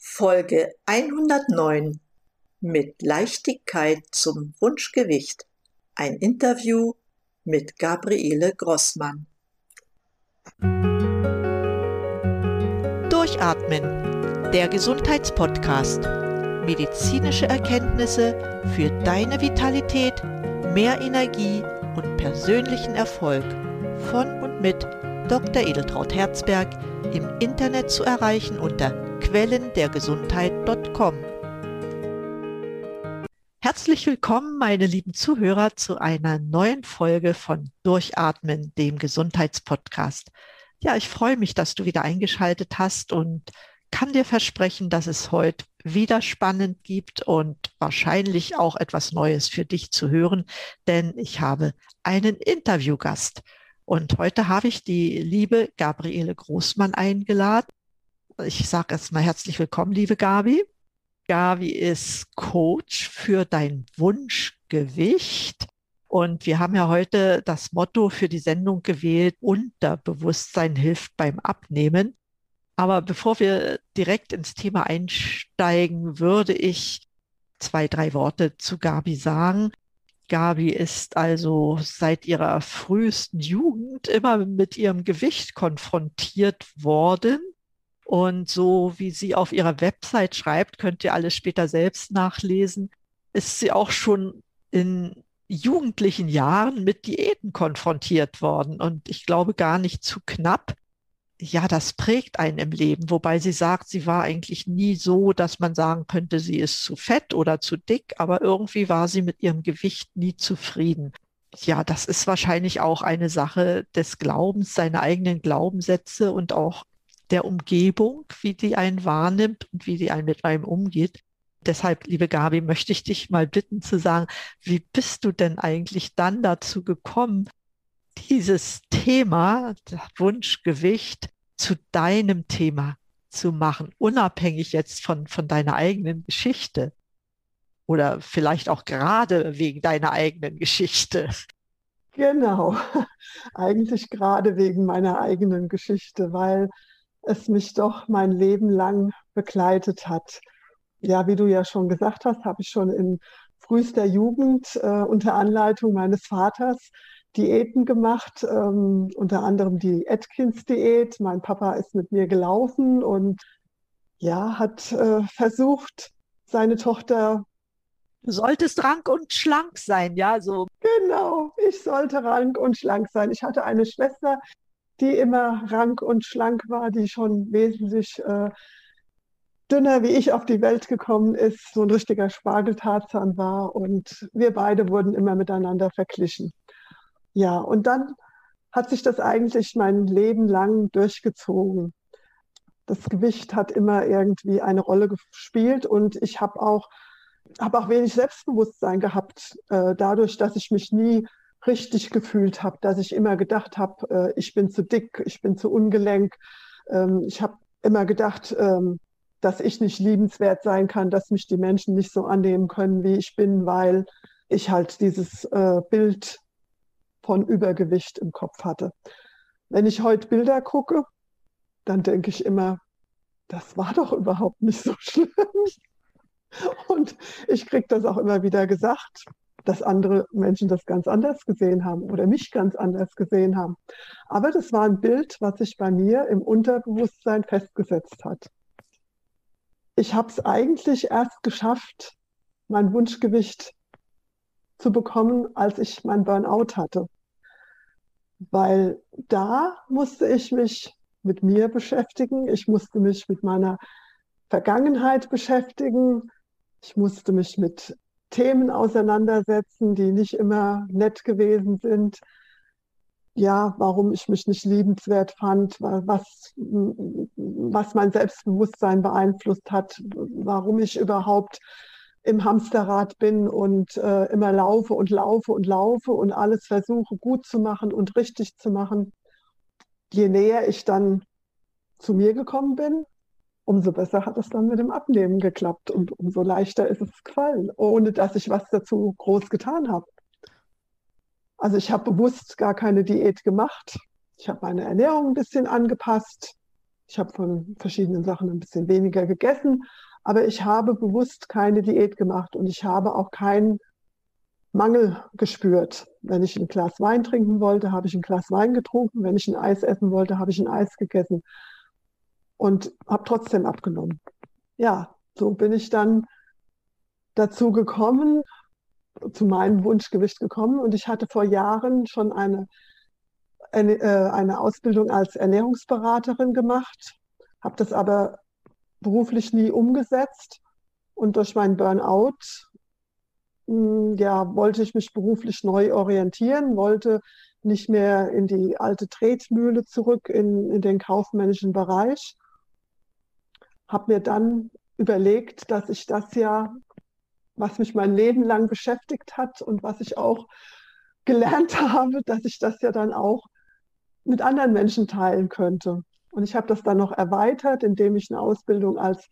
Folge 109 mit Leichtigkeit zum Wunschgewicht. Ein Interview mit Gabriele Grossmann. Durchatmen, der Gesundheitspodcast. Medizinische Erkenntnisse für deine Vitalität, mehr Energie und persönlichen Erfolg. Von und mit Dr. Edeltraut Herzberg im Internet zu erreichen unter quellendergesundheit.com. Herzlich willkommen, meine lieben Zuhörer, zu einer neuen Folge von Durchatmen, dem Gesundheitspodcast. Ja, ich freue mich, dass du wieder eingeschaltet hast und kann dir versprechen, dass es heute wieder spannend gibt und wahrscheinlich auch etwas Neues für dich zu hören, denn ich habe einen Interviewgast. Und heute habe ich die liebe Gabriele Großmann eingeladen. Ich sage erstmal herzlich willkommen, liebe Gabi. Gabi ist Coach für dein Wunschgewicht. Und wir haben ja heute das Motto für die Sendung gewählt, Unterbewusstsein hilft beim Abnehmen. Aber bevor wir direkt ins Thema einsteigen, würde ich zwei, drei Worte zu Gabi sagen. Gabi ist also seit ihrer frühesten Jugend immer mit ihrem Gewicht konfrontiert worden und so wie sie auf ihrer Website schreibt, könnt ihr alles später selbst nachlesen, ist sie auch schon in jugendlichen Jahren mit Diäten konfrontiert worden. Und ich glaube gar nicht zu knapp. Ja, das prägt einen im Leben. Wobei sie sagt, sie war eigentlich nie so, dass man sagen könnte, sie ist zu fett oder zu dick. Aber irgendwie war sie mit ihrem Gewicht nie zufrieden. Ja, das ist wahrscheinlich auch eine Sache des Glaubens, seine eigenen Glaubenssätze und auch der Umgebung, wie die einen wahrnimmt und wie die einen mit einem umgeht. Deshalb, liebe Gabi, möchte ich dich mal bitten zu sagen, wie bist du denn eigentlich dann dazu gekommen, dieses Thema, Wunschgewicht, zu deinem Thema zu machen, unabhängig jetzt von, von deiner eigenen Geschichte? Oder vielleicht auch gerade wegen deiner eigenen Geschichte. Genau, eigentlich gerade wegen meiner eigenen Geschichte, weil es mich doch mein Leben lang begleitet hat. Ja, wie du ja schon gesagt hast, habe ich schon in frühester Jugend äh, unter Anleitung meines Vaters Diäten gemacht, ähm, unter anderem die Atkins-Diät. Mein Papa ist mit mir gelaufen und ja, hat äh, versucht, seine Tochter. Du solltest rank und schlank sein, ja, so. Genau, ich sollte rank und schlank sein. Ich hatte eine Schwester, die immer rank und schlank war, die schon wesentlich äh, dünner wie ich auf die Welt gekommen ist, so ein richtiger Spargeltarzan war und wir beide wurden immer miteinander verglichen. Ja, und dann hat sich das eigentlich mein Leben lang durchgezogen. Das Gewicht hat immer irgendwie eine Rolle gespielt und ich habe auch, hab auch wenig Selbstbewusstsein gehabt, äh, dadurch, dass ich mich nie richtig gefühlt habe, dass ich immer gedacht habe, äh, ich bin zu dick, ich bin zu ungelenk. Ähm, ich habe immer gedacht, ähm, dass ich nicht liebenswert sein kann, dass mich die Menschen nicht so annehmen können, wie ich bin, weil ich halt dieses äh, Bild von Übergewicht im Kopf hatte. Wenn ich heute Bilder gucke, dann denke ich immer, das war doch überhaupt nicht so schlimm. Und ich kriege das auch immer wieder gesagt dass andere Menschen das ganz anders gesehen haben oder mich ganz anders gesehen haben. Aber das war ein Bild, was sich bei mir im Unterbewusstsein festgesetzt hat. Ich habe es eigentlich erst geschafft, mein Wunschgewicht zu bekommen, als ich mein Burnout hatte. Weil da musste ich mich mit mir beschäftigen, ich musste mich mit meiner Vergangenheit beschäftigen, ich musste mich mit Themen auseinandersetzen, die nicht immer nett gewesen sind. Ja, warum ich mich nicht liebenswert fand, was, was mein Selbstbewusstsein beeinflusst hat, warum ich überhaupt im Hamsterrad bin und äh, immer laufe und laufe und laufe und alles versuche gut zu machen und richtig zu machen. Je näher ich dann zu mir gekommen bin, umso besser hat es dann mit dem Abnehmen geklappt und umso leichter ist es gefallen, ohne dass ich was dazu groß getan habe. Also ich habe bewusst gar keine Diät gemacht. Ich habe meine Ernährung ein bisschen angepasst. Ich habe von verschiedenen Sachen ein bisschen weniger gegessen, aber ich habe bewusst keine Diät gemacht und ich habe auch keinen Mangel gespürt. Wenn ich ein Glas Wein trinken wollte, habe ich ein Glas Wein getrunken. Wenn ich ein Eis essen wollte, habe ich ein Eis gegessen und habe trotzdem abgenommen. Ja, so bin ich dann dazu gekommen, zu meinem Wunschgewicht gekommen. Und ich hatte vor Jahren schon eine, eine, äh, eine Ausbildung als Ernährungsberaterin gemacht, habe das aber beruflich nie umgesetzt. Und durch meinen Burnout hm, ja, wollte ich mich beruflich neu orientieren, wollte nicht mehr in die alte Tretmühle zurück in, in den kaufmännischen Bereich. Habe mir dann überlegt, dass ich das ja was mich mein Leben lang beschäftigt hat und was ich auch gelernt habe, dass ich das ja dann auch mit anderen Menschen teilen könnte. Und ich habe das dann noch erweitert, indem ich eine Ausbildung als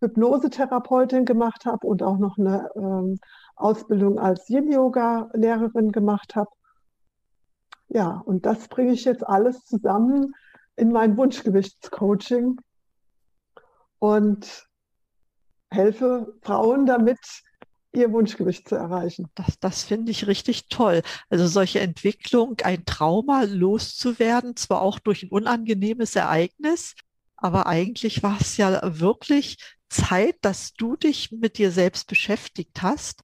Hypnosetherapeutin gemacht habe und auch noch eine ähm, Ausbildung als Yin-Yoga-Lehrerin gemacht habe. Ja, und das bringe ich jetzt alles zusammen in mein Wunschgewichtscoaching und helfe Frauen damit, ihr Wunschgewicht zu erreichen. Das, das finde ich richtig toll. Also solche Entwicklung, ein Trauma loszuwerden, zwar auch durch ein unangenehmes Ereignis, aber eigentlich war es ja wirklich Zeit, dass du dich mit dir selbst beschäftigt hast.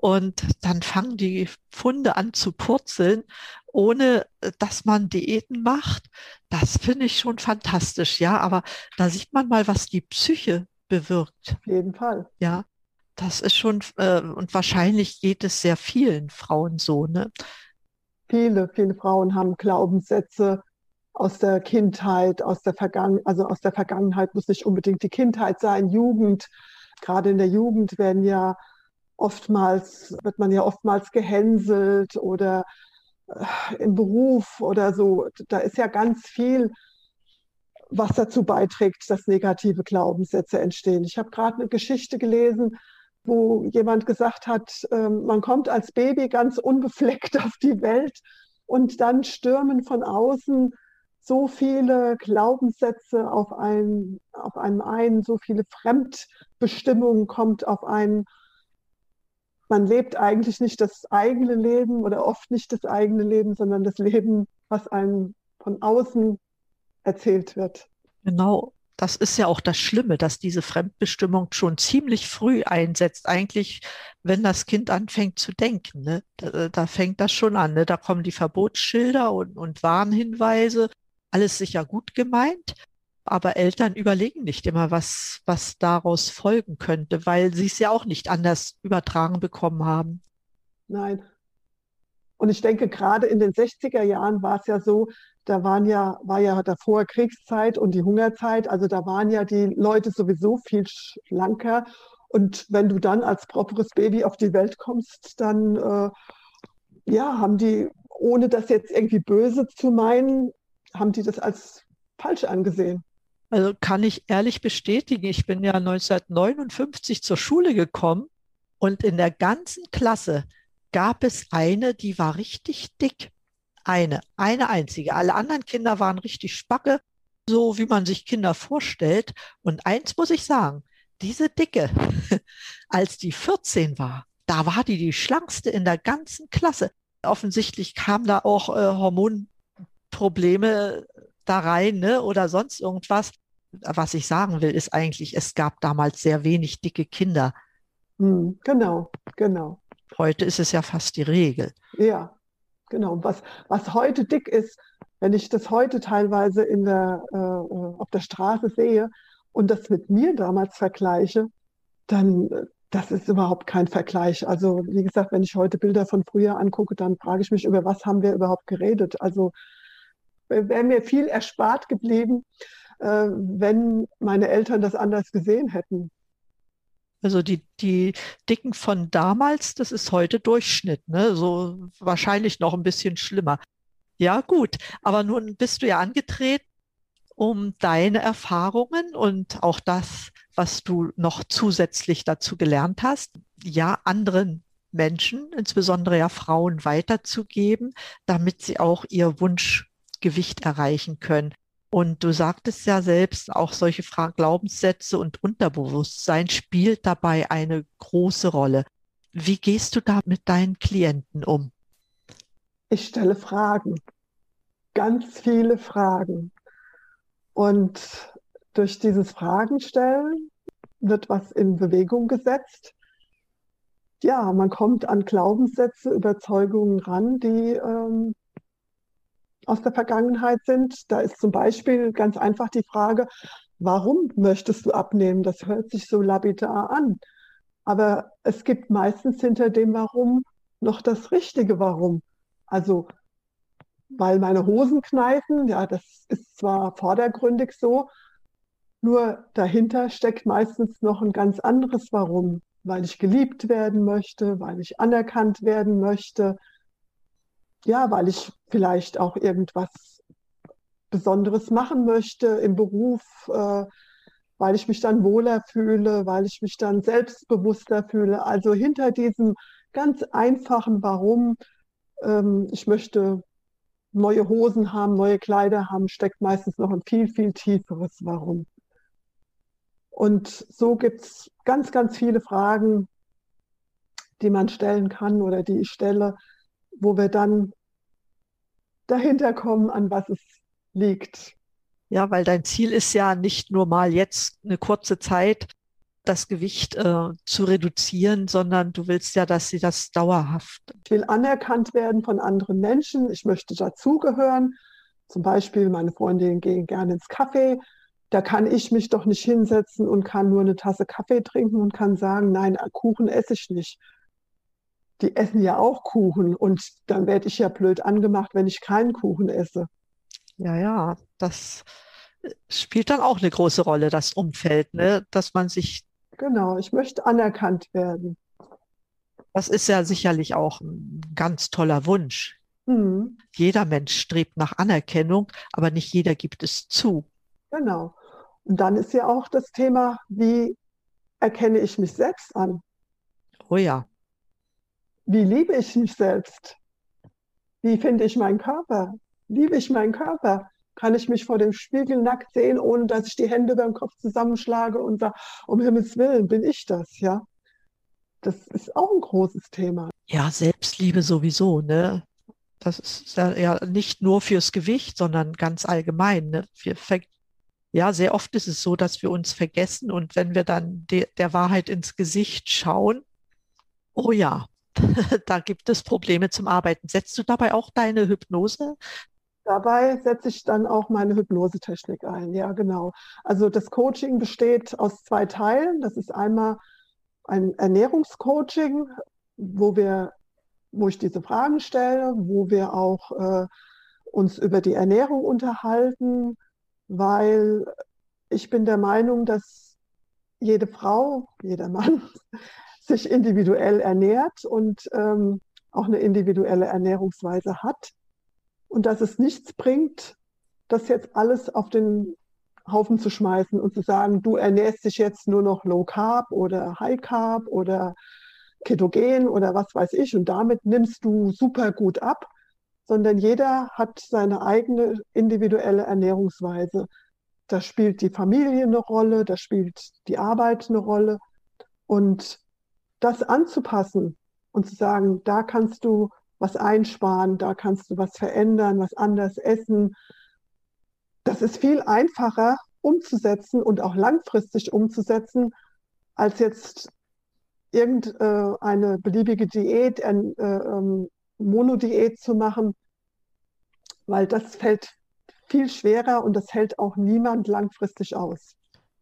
Und dann fangen die Funde an zu purzeln, ohne äh, dass man Diäten macht. Das finde ich schon fantastisch, ja. Aber da sieht man mal, was die Psyche bewirkt. Auf jeden Fall. Ja. Das ist schon, äh, und wahrscheinlich geht es sehr vielen Frauen so, ne? Viele, viele Frauen haben Glaubenssätze aus der Kindheit, aus der Vergangenheit, also aus der Vergangenheit muss nicht unbedingt die Kindheit sein, Jugend. Gerade in der Jugend werden ja oftmals, wird man ja oftmals gehänselt oder äh, im Beruf oder so. Da ist ja ganz viel, was dazu beiträgt, dass negative Glaubenssätze entstehen. Ich habe gerade eine Geschichte gelesen, wo jemand gesagt hat, ähm, man kommt als Baby ganz unbefleckt auf die Welt und dann stürmen von außen so viele Glaubenssätze auf, ein, auf einem ein, so viele Fremdbestimmungen kommt auf einen. Man lebt eigentlich nicht das eigene Leben oder oft nicht das eigene Leben, sondern das Leben, was einem von außen erzählt wird. Genau, das ist ja auch das Schlimme, dass diese Fremdbestimmung schon ziemlich früh einsetzt. Eigentlich, wenn das Kind anfängt zu denken, ne? da, da, fängt das schon an. Ne? Da kommen die Verbotsschilder und, und Warnhinweise. Alles sicher gut gemeint, aber Eltern überlegen nicht immer, was, was daraus folgen könnte, weil sie es ja auch nicht anders übertragen bekommen haben. Nein. Und ich denke, gerade in den 60er Jahren war es ja so, da waren ja, war ja davor Kriegszeit und die Hungerzeit, also da waren ja die Leute sowieso viel schlanker. Und wenn du dann als properes Baby auf die Welt kommst, dann äh, ja, haben die, ohne das jetzt irgendwie böse zu meinen, haben die das als falsch angesehen. Also kann ich ehrlich bestätigen, ich bin ja 1959 zur Schule gekommen und in der ganzen Klasse gab es eine, die war richtig dick. Eine, eine einzige. Alle anderen Kinder waren richtig spacke, so wie man sich Kinder vorstellt. Und eins muss ich sagen, diese Dicke, als die 14 war, da war die die schlankste in der ganzen Klasse. Offensichtlich kamen da auch äh, Hormonprobleme da rein ne? oder sonst irgendwas. Was ich sagen will, ist eigentlich, es gab damals sehr wenig dicke Kinder. Hm, genau, genau. Heute ist es ja fast die Regel. Ja, Genau, was, was heute dick ist, wenn ich das heute teilweise in der, äh, äh, auf der Straße sehe und das mit mir damals vergleiche, dann äh, das ist überhaupt kein Vergleich. Also wie gesagt, wenn ich heute Bilder von früher angucke, dann frage ich mich, über was haben wir überhaupt geredet. Also wäre mir viel erspart geblieben, äh, wenn meine Eltern das anders gesehen hätten. Also die, die Dicken von damals, das ist heute Durchschnitt, ne? So wahrscheinlich noch ein bisschen schlimmer. Ja, gut. Aber nun bist du ja angetreten, um deine Erfahrungen und auch das, was du noch zusätzlich dazu gelernt hast, ja, anderen Menschen, insbesondere ja Frauen, weiterzugeben, damit sie auch ihr Wunschgewicht erreichen können. Und du sagtest ja selbst, auch solche Fra Glaubenssätze und Unterbewusstsein spielt dabei eine große Rolle. Wie gehst du da mit deinen Klienten um? Ich stelle Fragen, ganz viele Fragen. Und durch dieses Fragenstellen wird was in Bewegung gesetzt. Ja, man kommt an Glaubenssätze, Überzeugungen ran, die ähm, aus der Vergangenheit sind. Da ist zum Beispiel ganz einfach die Frage, warum möchtest du abnehmen? Das hört sich so lapidar an. Aber es gibt meistens hinter dem Warum noch das richtige Warum. Also, weil meine Hosen kneifen, ja, das ist zwar vordergründig so, nur dahinter steckt meistens noch ein ganz anderes Warum, weil ich geliebt werden möchte, weil ich anerkannt werden möchte, ja, weil ich vielleicht auch irgendwas Besonderes machen möchte im Beruf, äh, weil ich mich dann wohler fühle, weil ich mich dann selbstbewusster fühle. Also hinter diesem ganz einfachen Warum, ähm, ich möchte neue Hosen haben, neue Kleider haben, steckt meistens noch ein viel, viel tieferes Warum. Und so gibt es ganz, ganz viele Fragen, die man stellen kann oder die ich stelle, wo wir dann dahinter kommen, an was es liegt. Ja, weil dein Ziel ist ja nicht nur mal jetzt eine kurze Zeit das Gewicht äh, zu reduzieren, sondern du willst ja, dass sie das dauerhaft. Ich will anerkannt werden von anderen Menschen. Ich möchte dazugehören. Zum Beispiel, meine Freundinnen gehen gerne ins Kaffee. Da kann ich mich doch nicht hinsetzen und kann nur eine Tasse Kaffee trinken und kann sagen, nein, Kuchen esse ich nicht die essen ja auch Kuchen und dann werde ich ja blöd angemacht, wenn ich keinen Kuchen esse. Ja, ja, das äh, spielt dann auch eine große Rolle, das Umfeld, ne? dass man sich. Genau, ich möchte anerkannt werden. Das ist ja sicherlich auch ein ganz toller Wunsch. Mhm. Jeder Mensch strebt nach Anerkennung, aber nicht jeder gibt es zu. Genau. Und dann ist ja auch das Thema, wie erkenne ich mich selbst an? Oh ja. Wie liebe ich mich selbst? Wie finde ich meinen Körper? Liebe ich meinen Körper? Kann ich mich vor dem Spiegel nackt sehen, ohne dass ich die Hände beim Kopf zusammenschlage und sage, um Himmels Willen, bin ich das, ja? Das ist auch ein großes Thema. Ja, Selbstliebe sowieso, ne? Das ist ja nicht nur fürs Gewicht, sondern ganz allgemein. Ne? Wir ja, sehr oft ist es so, dass wir uns vergessen und wenn wir dann de der Wahrheit ins Gesicht schauen, oh ja, da gibt es Probleme zum Arbeiten. Setzt du dabei auch deine Hypnose? Dabei setze ich dann auch meine Hypnosetechnik ein. Ja, genau. Also das Coaching besteht aus zwei Teilen. Das ist einmal ein Ernährungscoaching, wo wir, wo ich diese Fragen stelle, wo wir auch äh, uns über die Ernährung unterhalten, weil ich bin der Meinung, dass jede Frau, jeder Mann sich individuell ernährt und ähm, auch eine individuelle Ernährungsweise hat und dass es nichts bringt, das jetzt alles auf den Haufen zu schmeißen und zu sagen, du ernährst dich jetzt nur noch Low Carb oder High Carb oder Ketogen oder was weiß ich und damit nimmst du super gut ab, sondern jeder hat seine eigene individuelle Ernährungsweise. Da spielt die Familie eine Rolle, da spielt die Arbeit eine Rolle und das anzupassen und zu sagen, da kannst du was einsparen, da kannst du was verändern, was anders essen. Das ist viel einfacher umzusetzen und auch langfristig umzusetzen, als jetzt irgendeine beliebige Diät, eine äh, ähm, Monodiät zu machen, weil das fällt viel schwerer und das hält auch niemand langfristig aus.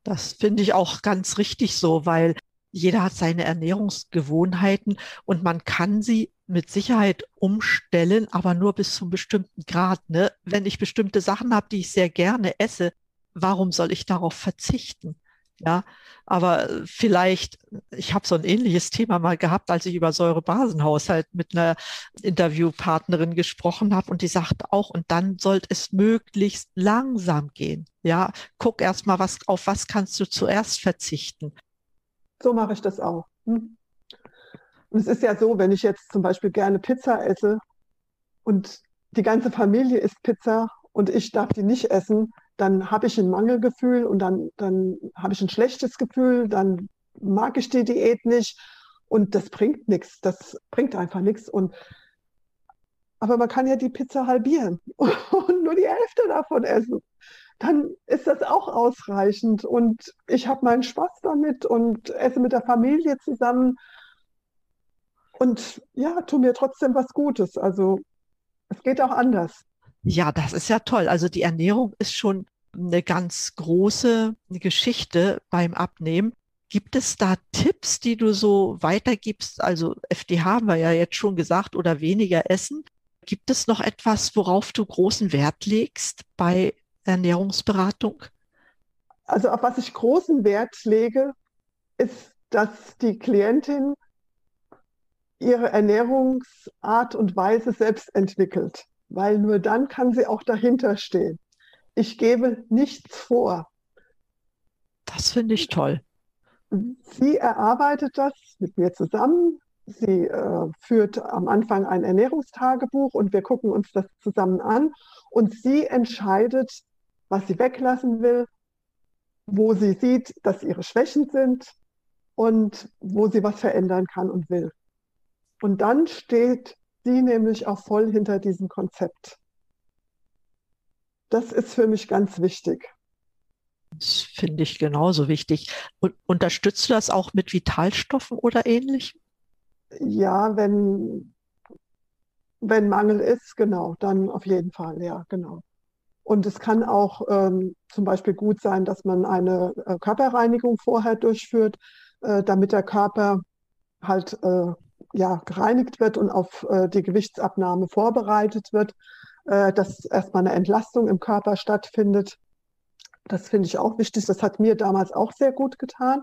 Das finde ich auch ganz richtig so, weil jeder hat seine Ernährungsgewohnheiten und man kann sie mit Sicherheit umstellen, aber nur bis zum bestimmten Grad. Ne? Wenn ich bestimmte Sachen habe, die ich sehr gerne esse, warum soll ich darauf verzichten? Ja, aber vielleicht, ich habe so ein ähnliches Thema mal gehabt, als ich über Säurebasenhaushalt mit einer Interviewpartnerin gesprochen habe und die sagt auch, und dann sollte es möglichst langsam gehen. Ja, guck erst mal, was, auf was kannst du zuerst verzichten? So mache ich das auch. Hm? Und es ist ja so, wenn ich jetzt zum Beispiel gerne Pizza esse und die ganze Familie isst Pizza und ich darf die nicht essen, dann habe ich ein Mangelgefühl und dann, dann habe ich ein schlechtes Gefühl, dann mag ich die Diät nicht und das bringt nichts. Das bringt einfach nichts. Und aber man kann ja die Pizza halbieren und nur die Hälfte davon essen. Dann ist das auch ausreichend. Und ich habe meinen Spaß damit und esse mit der Familie zusammen. Und ja, tu mir trotzdem was Gutes. Also es geht auch anders. Ja, das ist ja toll. Also die Ernährung ist schon eine ganz große Geschichte beim Abnehmen. Gibt es da Tipps, die du so weitergibst? Also FDH haben wir ja jetzt schon gesagt oder weniger essen. Gibt es noch etwas, worauf du großen Wert legst bei Ernährungsberatung? Also auf was ich großen Wert lege, ist, dass die Klientin ihre Ernährungsart und Weise selbst entwickelt, weil nur dann kann sie auch dahinter stehen. Ich gebe nichts vor. Das finde ich toll. Sie erarbeitet das mit mir zusammen. Sie äh, führt am Anfang ein Ernährungstagebuch und wir gucken uns das zusammen an. Und sie entscheidet, was sie weglassen will, wo sie sieht, dass ihre Schwächen sind und wo sie was verändern kann und will. Und dann steht sie nämlich auch voll hinter diesem Konzept. Das ist für mich ganz wichtig. Das finde ich genauso wichtig. Und unterstützt du das auch mit Vitalstoffen oder ähnlichem? Ja, wenn, wenn Mangel ist, genau, dann auf jeden Fall, ja, genau. Und es kann auch ähm, zum Beispiel gut sein, dass man eine äh, Körperreinigung vorher durchführt, äh, damit der Körper halt äh, ja, gereinigt wird und auf äh, die Gewichtsabnahme vorbereitet wird, äh, dass erstmal eine Entlastung im Körper stattfindet. Das finde ich auch wichtig. Das hat mir damals auch sehr gut getan.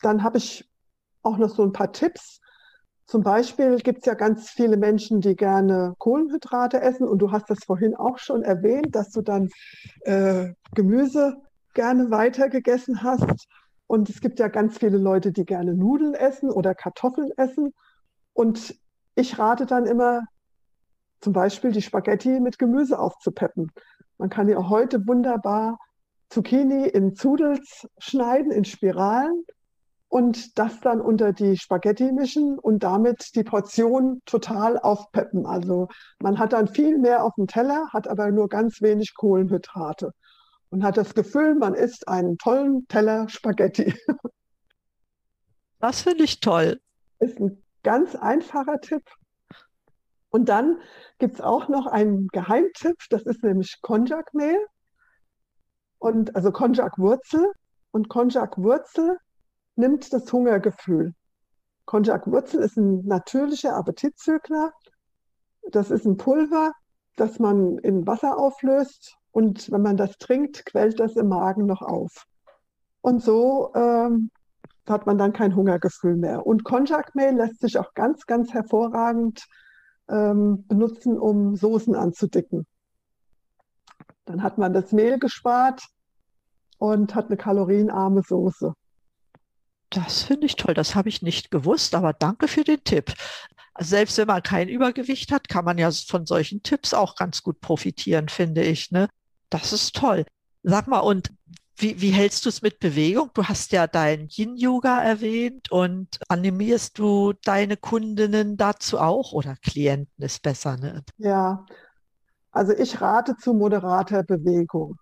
Dann habe ich auch noch so ein paar Tipps. Zum Beispiel gibt es ja ganz viele Menschen, die gerne Kohlenhydrate essen. Und du hast das vorhin auch schon erwähnt, dass du dann äh, Gemüse gerne weiter gegessen hast. Und es gibt ja ganz viele Leute, die gerne Nudeln essen oder Kartoffeln essen. Und ich rate dann immer, zum Beispiel die Spaghetti mit Gemüse aufzupeppen. Man kann ja heute wunderbar Zucchini in Zudels schneiden, in Spiralen und das dann unter die Spaghetti mischen und damit die Portion total aufpeppen. Also man hat dann viel mehr auf dem Teller, hat aber nur ganz wenig Kohlenhydrate und hat das Gefühl, man isst einen tollen Teller Spaghetti. Das finde ich toll. Ist ein ganz einfacher Tipp. Und dann gibt es auch noch einen Geheimtipp, das ist nämlich Konjakmehl. Und also Konjakwurzel. Und Konjakwurzel nimmt das Hungergefühl. Konjakwurzel ist ein natürlicher Appetitzügler. Das ist ein Pulver, das man in Wasser auflöst. Und wenn man das trinkt, quält das im Magen noch auf. Und so ähm, hat man dann kein Hungergefühl mehr. Und Konjakmehl lässt sich auch ganz, ganz hervorragend ähm, benutzen, um Soßen anzudicken. Dann hat man das Mehl gespart und hat eine kalorienarme Soße. Das finde ich toll. Das habe ich nicht gewusst, aber danke für den Tipp. Selbst wenn man kein Übergewicht hat, kann man ja von solchen Tipps auch ganz gut profitieren, finde ich. Ne? Das ist toll. Sag mal, und wie, wie hältst du es mit Bewegung? Du hast ja dein Yin-Yoga erwähnt und animierst du deine Kundinnen dazu auch oder Klienten ist besser, ne? Ja, also ich rate zu moderater Bewegung.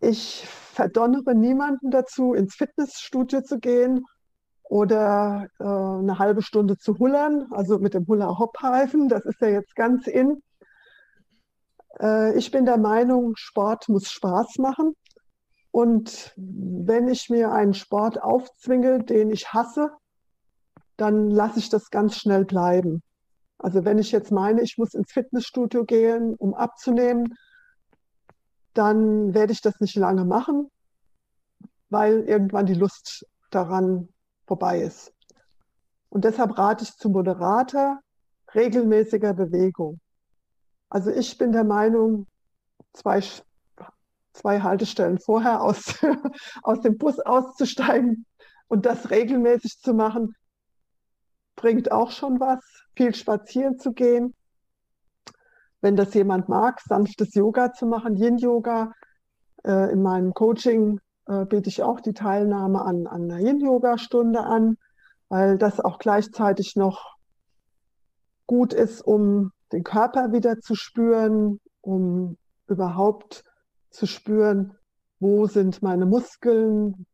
Ich verdonnere niemanden dazu, ins Fitnessstudio zu gehen oder äh, eine halbe Stunde zu hullern, also mit dem Hula-Hop-Reifen. Das ist ja jetzt ganz in. Äh, ich bin der Meinung, Sport muss Spaß machen. Und wenn ich mir einen Sport aufzwinge, den ich hasse, dann lasse ich das ganz schnell bleiben. Also wenn ich jetzt meine, ich muss ins Fitnessstudio gehen, um abzunehmen, dann werde ich das nicht lange machen, weil irgendwann die Lust daran vorbei ist. Und deshalb rate ich zu moderater, regelmäßiger Bewegung. Also ich bin der Meinung, zwei, zwei Haltestellen vorher aus, aus dem Bus auszusteigen und das regelmäßig zu machen, bringt auch schon was. Viel spazieren zu gehen. Wenn das jemand mag, sanftes Yoga zu machen, Yin-Yoga. Äh, in meinem Coaching äh, biete ich auch die Teilnahme an, an einer Yin-Yoga-Stunde an, weil das auch gleichzeitig noch gut ist, um den Körper wieder zu spüren, um überhaupt zu spüren, wo sind meine Muskeln,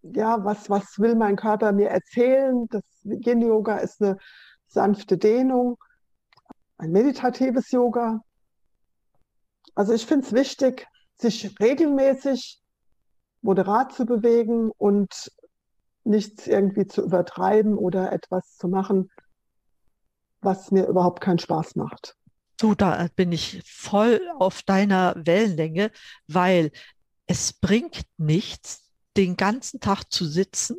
ja, was, was will mein Körper mir erzählen. Das Yin-Yoga ist eine sanfte Dehnung, ein meditatives Yoga. Also ich finde es wichtig, sich regelmäßig moderat zu bewegen und nichts irgendwie zu übertreiben oder etwas zu machen, was mir überhaupt keinen Spaß macht. Du, da bin ich voll auf deiner Wellenlänge, weil es bringt nichts, den ganzen Tag zu sitzen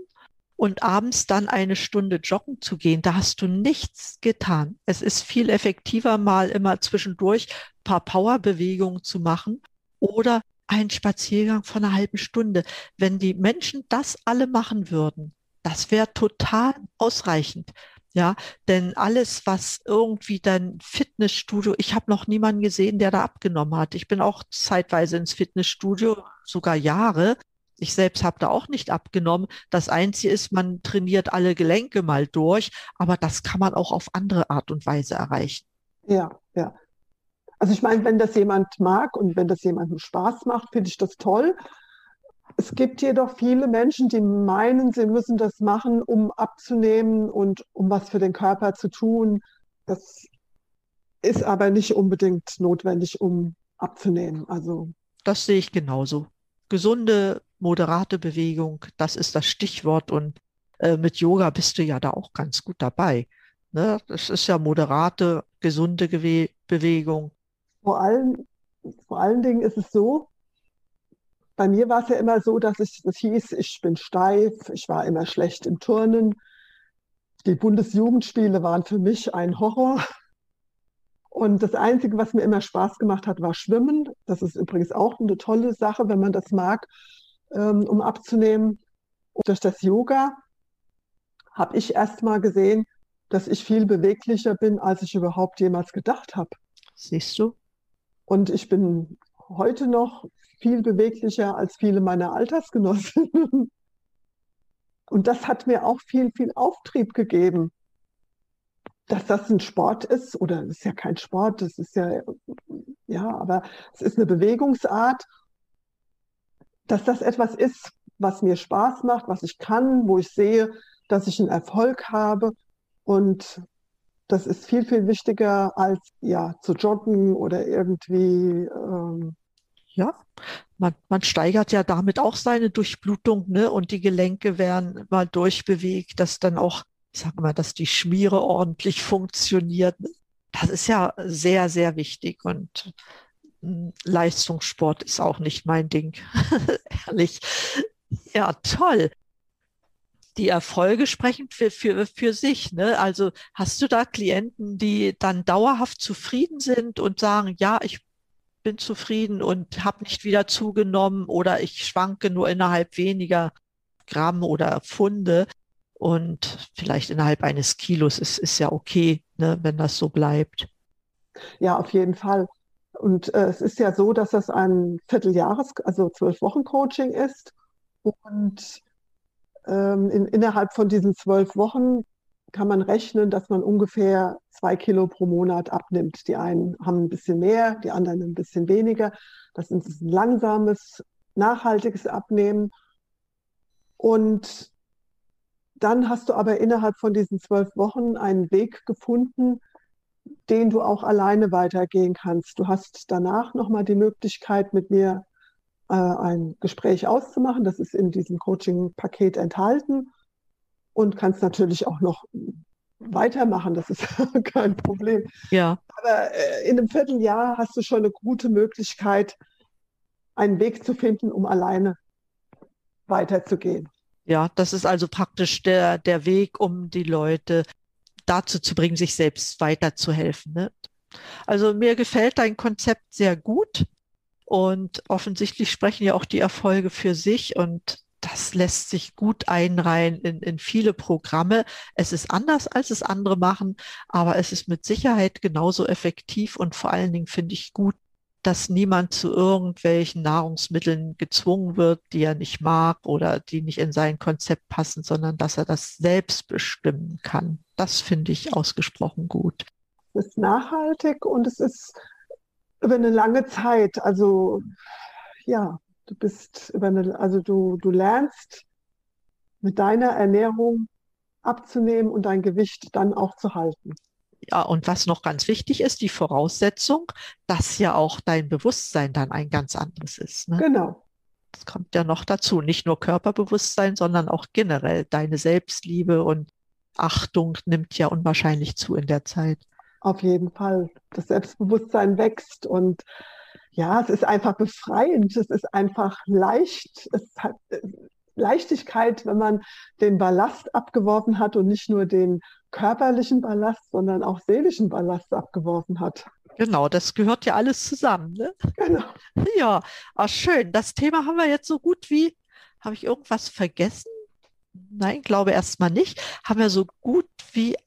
und abends dann eine Stunde joggen zu gehen. Da hast du nichts getan. Es ist viel effektiver, mal immer zwischendurch ein paar Powerbewegungen zu machen oder einen Spaziergang von einer halben Stunde. Wenn die Menschen das alle machen würden, das wäre total ausreichend. Ja, denn alles, was irgendwie dann Fitnessstudio, ich habe noch niemanden gesehen, der da abgenommen hat. Ich bin auch zeitweise ins Fitnessstudio, sogar Jahre. Ich selbst habe da auch nicht abgenommen. Das Einzige ist, man trainiert alle Gelenke mal durch, aber das kann man auch auf andere Art und Weise erreichen. Ja, ja. Also ich meine, wenn das jemand mag und wenn das jemandem Spaß macht, finde ich das toll. Es gibt jedoch viele Menschen, die meinen, sie müssen das machen, um abzunehmen und um was für den Körper zu tun. Das ist aber nicht unbedingt notwendig, um abzunehmen. Also das sehe ich genauso. Gesunde, moderate Bewegung, das ist das Stichwort. Und äh, mit Yoga bist du ja da auch ganz gut dabei. Ne? Das ist ja moderate, gesunde Gewe Bewegung. Vor allem, vor allen Dingen ist es so, bei mir war es ja immer so, dass es das hieß, ich bin steif, ich war immer schlecht im Turnen. Die Bundesjugendspiele waren für mich ein Horror. Und das Einzige, was mir immer Spaß gemacht hat, war Schwimmen. Das ist übrigens auch eine tolle Sache, wenn man das mag, ähm, um abzunehmen. Und durch das Yoga habe ich erst mal gesehen, dass ich viel beweglicher bin, als ich überhaupt jemals gedacht habe. Siehst du? Und ich bin heute noch viel beweglicher als viele meiner Altersgenossen. Und das hat mir auch viel, viel Auftrieb gegeben. Dass das ein Sport ist, oder es ist ja kein Sport, das ist ja, ja, aber es ist eine Bewegungsart, dass das etwas ist, was mir Spaß macht, was ich kann, wo ich sehe, dass ich einen Erfolg habe. Und das ist viel, viel wichtiger als ja zu joggen oder irgendwie ähm, ja, man, man steigert ja damit auch seine Durchblutung, ne? Und die Gelenke werden mal durchbewegt, dass dann auch, ich sage mal, dass die Schmiere ordentlich funktioniert. Das ist ja sehr, sehr wichtig und Leistungssport ist auch nicht mein Ding, ehrlich. Ja, toll. Die Erfolge sprechen für, für, für sich. Ne? Also hast du da Klienten, die dann dauerhaft zufrieden sind und sagen, ja, ich bin zufrieden und habe nicht wieder zugenommen oder ich schwanke nur innerhalb weniger Gramm oder Pfunde und vielleicht innerhalb eines Kilos ist, ist ja okay, ne, wenn das so bleibt. Ja, auf jeden Fall. Und äh, es ist ja so, dass das ein Vierteljahres, also zwölf Wochen Coaching ist. Und ähm, in, innerhalb von diesen zwölf Wochen kann man rechnen, dass man ungefähr zwei Kilo pro Monat abnimmt. Die einen haben ein bisschen mehr, die anderen ein bisschen weniger. Das ist ein langsames, nachhaltiges Abnehmen. Und dann hast du aber innerhalb von diesen zwölf Wochen einen Weg gefunden, den du auch alleine weitergehen kannst. Du hast danach nochmal die Möglichkeit, mit mir äh, ein Gespräch auszumachen. Das ist in diesem Coaching-Paket enthalten und kannst natürlich auch noch weitermachen, das ist kein Problem. Ja. Aber äh, in einem Vierteljahr hast du schon eine gute Möglichkeit, einen Weg zu finden, um alleine weiterzugehen. Ja, das ist also praktisch der, der Weg, um die Leute dazu zu bringen, sich selbst weiterzuhelfen. Ne? Also mir gefällt dein Konzept sehr gut und offensichtlich sprechen ja auch die Erfolge für sich und das lässt sich gut einreihen in, in viele Programme. Es ist anders, als es andere machen, aber es ist mit Sicherheit genauso effektiv und vor allen Dingen finde ich gut, dass niemand zu irgendwelchen Nahrungsmitteln gezwungen wird, die er nicht mag oder die nicht in sein Konzept passen, sondern dass er das selbst bestimmen kann. Das finde ich ausgesprochen gut. Es ist nachhaltig und es ist über eine lange Zeit. Also ja, du bist über eine, also du, du lernst mit deiner Ernährung abzunehmen und dein Gewicht dann auch zu halten. Ja, und was noch ganz wichtig ist, die Voraussetzung, dass ja auch dein Bewusstsein dann ein ganz anderes ist. Ne? Genau. Das kommt ja noch dazu. Nicht nur Körperbewusstsein, sondern auch generell deine Selbstliebe und Achtung nimmt ja unwahrscheinlich zu in der Zeit. Auf jeden Fall. Das Selbstbewusstsein wächst und ja, es ist einfach befreiend. Es ist einfach leicht. Es hat äh, Leichtigkeit, wenn man den Ballast abgeworfen hat und nicht nur den körperlichen Ballast, sondern auch seelischen Ballast abgeworfen hat. Genau, das gehört ja alles zusammen. Ne? Genau. Ja, ach schön. Das Thema haben wir jetzt so gut wie, habe ich irgendwas vergessen? Nein, glaube erstmal nicht. Haben wir so gut wie,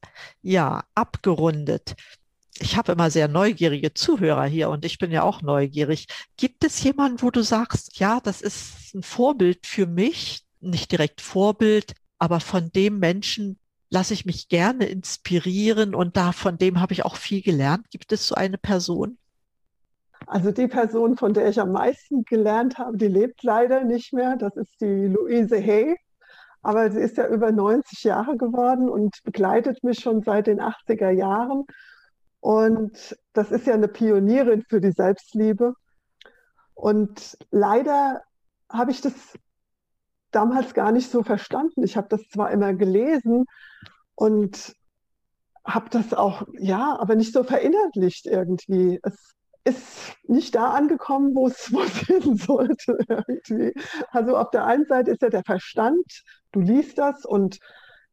ja, abgerundet. Ich habe immer sehr neugierige Zuhörer hier und ich bin ja auch neugierig. Gibt es jemanden, wo du sagst, ja, das ist ein Vorbild für mich, nicht direkt Vorbild, aber von dem Menschen lasse ich mich gerne inspirieren und da von dem habe ich auch viel gelernt. Gibt es so eine Person? Also die Person, von der ich am meisten gelernt habe, die lebt leider nicht mehr. Das ist die Louise Hay. Aber sie ist ja über 90 Jahre geworden und begleitet mich schon seit den 80er Jahren. Und das ist ja eine Pionierin für die Selbstliebe. Und leider habe ich das damals gar nicht so verstanden. Ich habe das zwar immer gelesen und habe das auch, ja, aber nicht so verinnerlicht irgendwie. Es ist nicht da angekommen, wo es, hin sollte irgendwie. Also auf der einen Seite ist ja der Verstand, du liest das und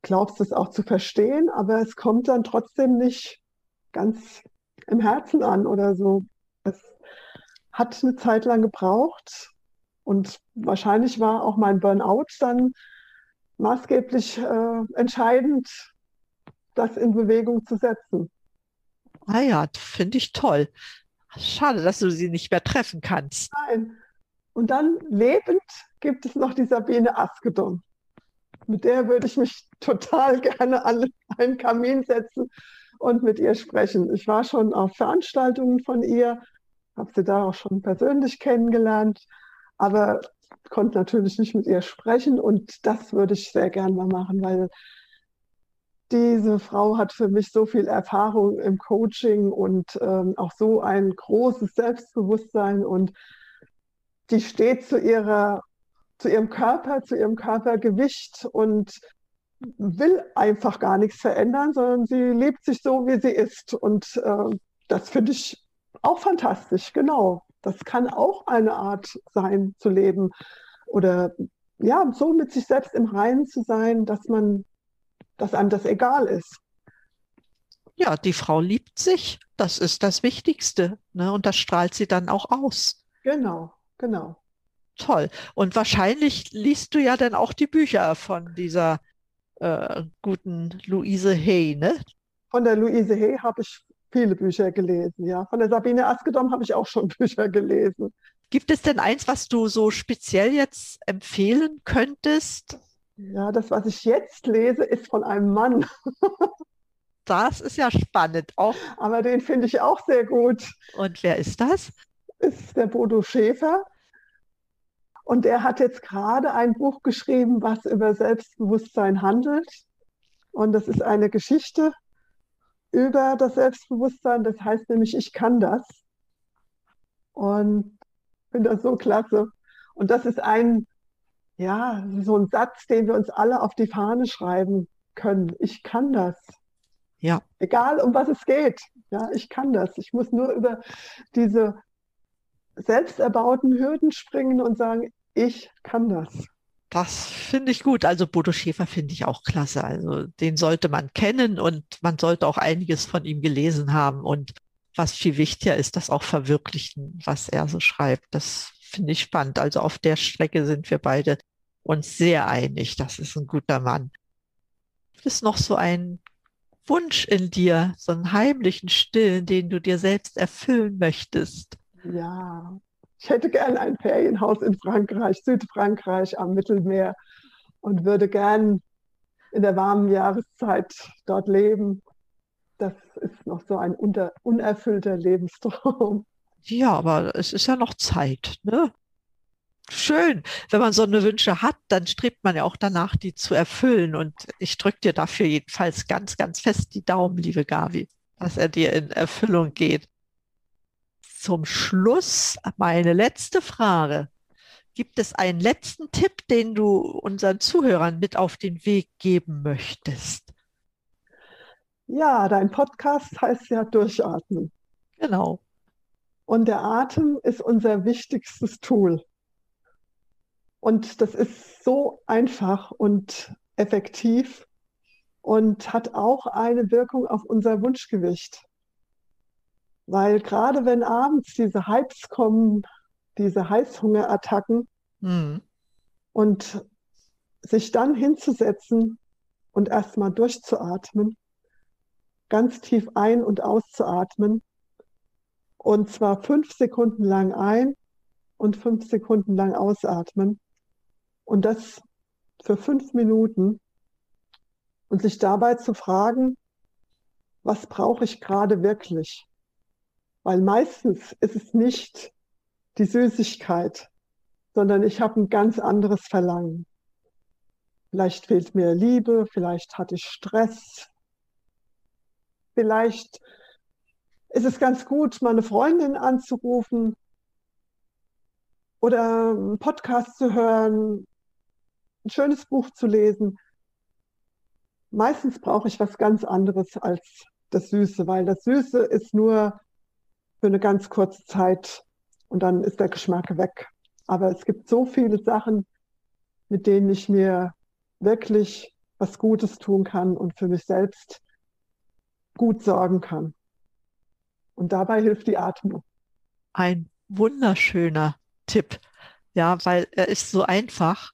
glaubst es auch zu verstehen, aber es kommt dann trotzdem nicht ganz im Herzen an oder so. Es hat eine Zeit lang gebraucht, und wahrscheinlich war auch mein Burnout dann maßgeblich äh, entscheidend, das in Bewegung zu setzen. Ah ja, finde ich toll. Schade, dass du sie nicht mehr treffen kannst. Nein. Und dann lebend gibt es noch die Sabine Askedom. Mit der würde ich mich total gerne an einen Kamin setzen und mit ihr sprechen. Ich war schon auf Veranstaltungen von ihr, habe sie da auch schon persönlich kennengelernt aber konnte natürlich nicht mit ihr sprechen und das würde ich sehr gern mal machen, weil diese Frau hat für mich so viel Erfahrung im Coaching und ähm, auch so ein großes Selbstbewusstsein und die steht zu ihrer zu ihrem Körper, zu ihrem Körpergewicht und will einfach gar nichts verändern, sondern sie lebt sich so, wie sie ist. Und äh, das finde ich auch fantastisch, genau. Das kann auch eine Art sein zu leben oder ja, so mit sich selbst im Reinen zu sein, dass man, dass einem das egal ist. Ja, die Frau liebt sich. Das ist das Wichtigste. Ne? Und das strahlt sie dann auch aus. Genau, genau. Toll. Und wahrscheinlich liest du ja dann auch die Bücher von dieser äh, guten Luise Hay, ne? Von der Luise Hay habe ich viele Bücher gelesen, ja. Von der Sabine Askedom habe ich auch schon Bücher gelesen. Gibt es denn eins, was du so speziell jetzt empfehlen könntest? Ja, das, was ich jetzt lese, ist von einem Mann. das ist ja spannend. Auch. Aber den finde ich auch sehr gut. Und wer ist das? Ist der Bodo Schäfer. Und er hat jetzt gerade ein Buch geschrieben, was über Selbstbewusstsein handelt. Und das ist eine Geschichte über das Selbstbewusstsein. Das heißt nämlich, ich kann das. Und finde das so klasse. Und das ist ein, ja, so ein Satz, den wir uns alle auf die Fahne schreiben können. Ich kann das. Ja. Egal, um was es geht. Ja, ich kann das. Ich muss nur über diese selbst erbauten Hürden springen und sagen, ich kann das. Das finde ich gut. Also Bodo Schäfer finde ich auch klasse. Also den sollte man kennen und man sollte auch einiges von ihm gelesen haben. Und was viel wichtiger ist, das auch verwirklichen, was er so schreibt. Das finde ich spannend. Also auf der Strecke sind wir beide uns sehr einig. Das ist ein guter Mann. Ist noch so ein Wunsch in dir, so einen heimlichen Stillen, den du dir selbst erfüllen möchtest? Ja, ich hätte gern ein Ferienhaus in Frankreich, Südfrankreich am Mittelmeer und würde gern in der warmen Jahreszeit dort leben. Das ist noch so ein unter, unerfüllter Lebenstraum. Ja, aber es ist ja noch Zeit, ne? Schön. Wenn man so eine Wünsche hat, dann strebt man ja auch danach, die zu erfüllen. Und ich drücke dir dafür jedenfalls ganz, ganz fest die Daumen, liebe Gavi, dass er dir in Erfüllung geht. Zum Schluss meine letzte Frage. Gibt es einen letzten Tipp, den du unseren Zuhörern mit auf den Weg geben möchtest? Ja, dein Podcast heißt ja Durchatmen. Genau. Und der Atem ist unser wichtigstes Tool. Und das ist so einfach und effektiv und hat auch eine Wirkung auf unser Wunschgewicht. Weil gerade wenn abends diese Hypes kommen, diese Heißhungerattacken mhm. und sich dann hinzusetzen und erstmal durchzuatmen, ganz tief ein- und auszuatmen und zwar fünf Sekunden lang ein und fünf Sekunden lang ausatmen und das für fünf Minuten und sich dabei zu fragen, was brauche ich gerade wirklich? Weil meistens ist es nicht die Süßigkeit, sondern ich habe ein ganz anderes Verlangen. Vielleicht fehlt mir Liebe, vielleicht hatte ich Stress, vielleicht ist es ganz gut, meine Freundin anzurufen oder einen Podcast zu hören, ein schönes Buch zu lesen. Meistens brauche ich was ganz anderes als das Süße, weil das Süße ist nur für eine ganz kurze Zeit und dann ist der Geschmack weg. Aber es gibt so viele Sachen, mit denen ich mir wirklich was Gutes tun kann und für mich selbst gut sorgen kann. Und dabei hilft die Atmung. Ein wunderschöner Tipp. Ja, weil er ist so einfach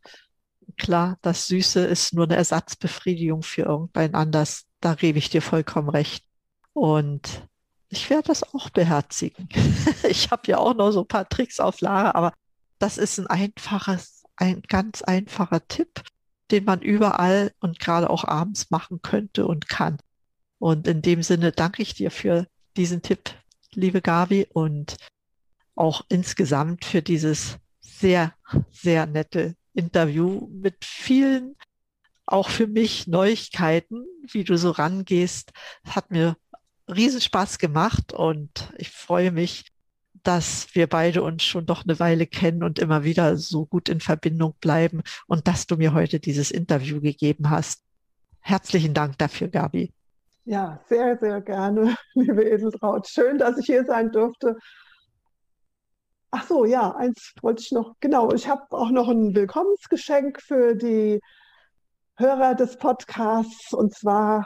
klar, das Süße ist nur eine Ersatzbefriedigung für irgendein anders. Da gebe ich dir vollkommen recht. Und ich werde das auch beherzigen. ich habe ja auch noch so ein paar Tricks auf Lager, aber das ist ein einfaches, ein ganz einfacher Tipp, den man überall und gerade auch abends machen könnte und kann. Und in dem Sinne danke ich dir für diesen Tipp, liebe Gabi, und auch insgesamt für dieses sehr, sehr nette Interview mit vielen, auch für mich, Neuigkeiten, wie du so rangehst. Hat mir riesen Spaß gemacht und ich freue mich, dass wir beide uns schon doch eine Weile kennen und immer wieder so gut in Verbindung bleiben und dass du mir heute dieses Interview gegeben hast. Herzlichen Dank dafür, Gabi. Ja, sehr, sehr gerne, liebe Edeltraut. Schön, dass ich hier sein durfte Ach so, ja, eins wollte ich noch. Genau, ich habe auch noch ein Willkommensgeschenk für die Hörer des Podcasts. Und zwar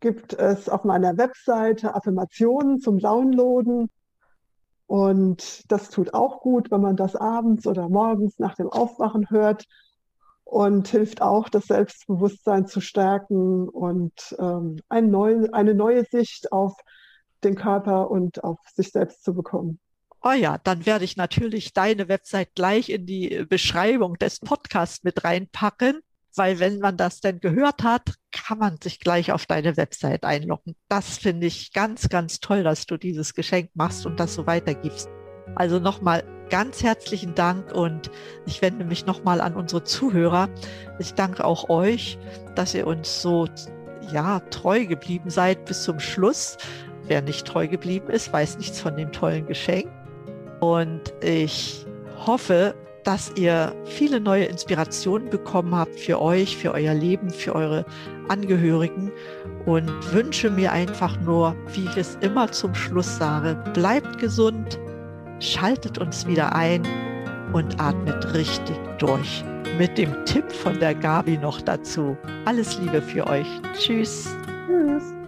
gibt es auf meiner Webseite Affirmationen zum Downloaden. Und das tut auch gut, wenn man das abends oder morgens nach dem Aufwachen hört und hilft auch, das Selbstbewusstsein zu stärken und ähm, ein neu, eine neue Sicht auf den Körper und auf sich selbst zu bekommen. Oh ja, dann werde ich natürlich deine Website gleich in die Beschreibung des Podcasts mit reinpacken, weil wenn man das denn gehört hat, kann man sich gleich auf deine Website einloggen. Das finde ich ganz, ganz toll, dass du dieses Geschenk machst und das so weitergibst. Also nochmal ganz herzlichen Dank und ich wende mich nochmal an unsere Zuhörer. Ich danke auch euch, dass ihr uns so ja, treu geblieben seid bis zum Schluss. Wer nicht treu geblieben ist, weiß nichts von dem tollen Geschenk. Und ich hoffe, dass ihr viele neue Inspirationen bekommen habt für euch, für euer Leben, für eure Angehörigen und wünsche mir einfach nur, wie ich es immer zum Schluss sage, bleibt gesund, schaltet uns wieder ein und atmet richtig durch. Mit dem Tipp von der Gabi noch dazu. Alles Liebe für euch. Tschüss. Tschüss.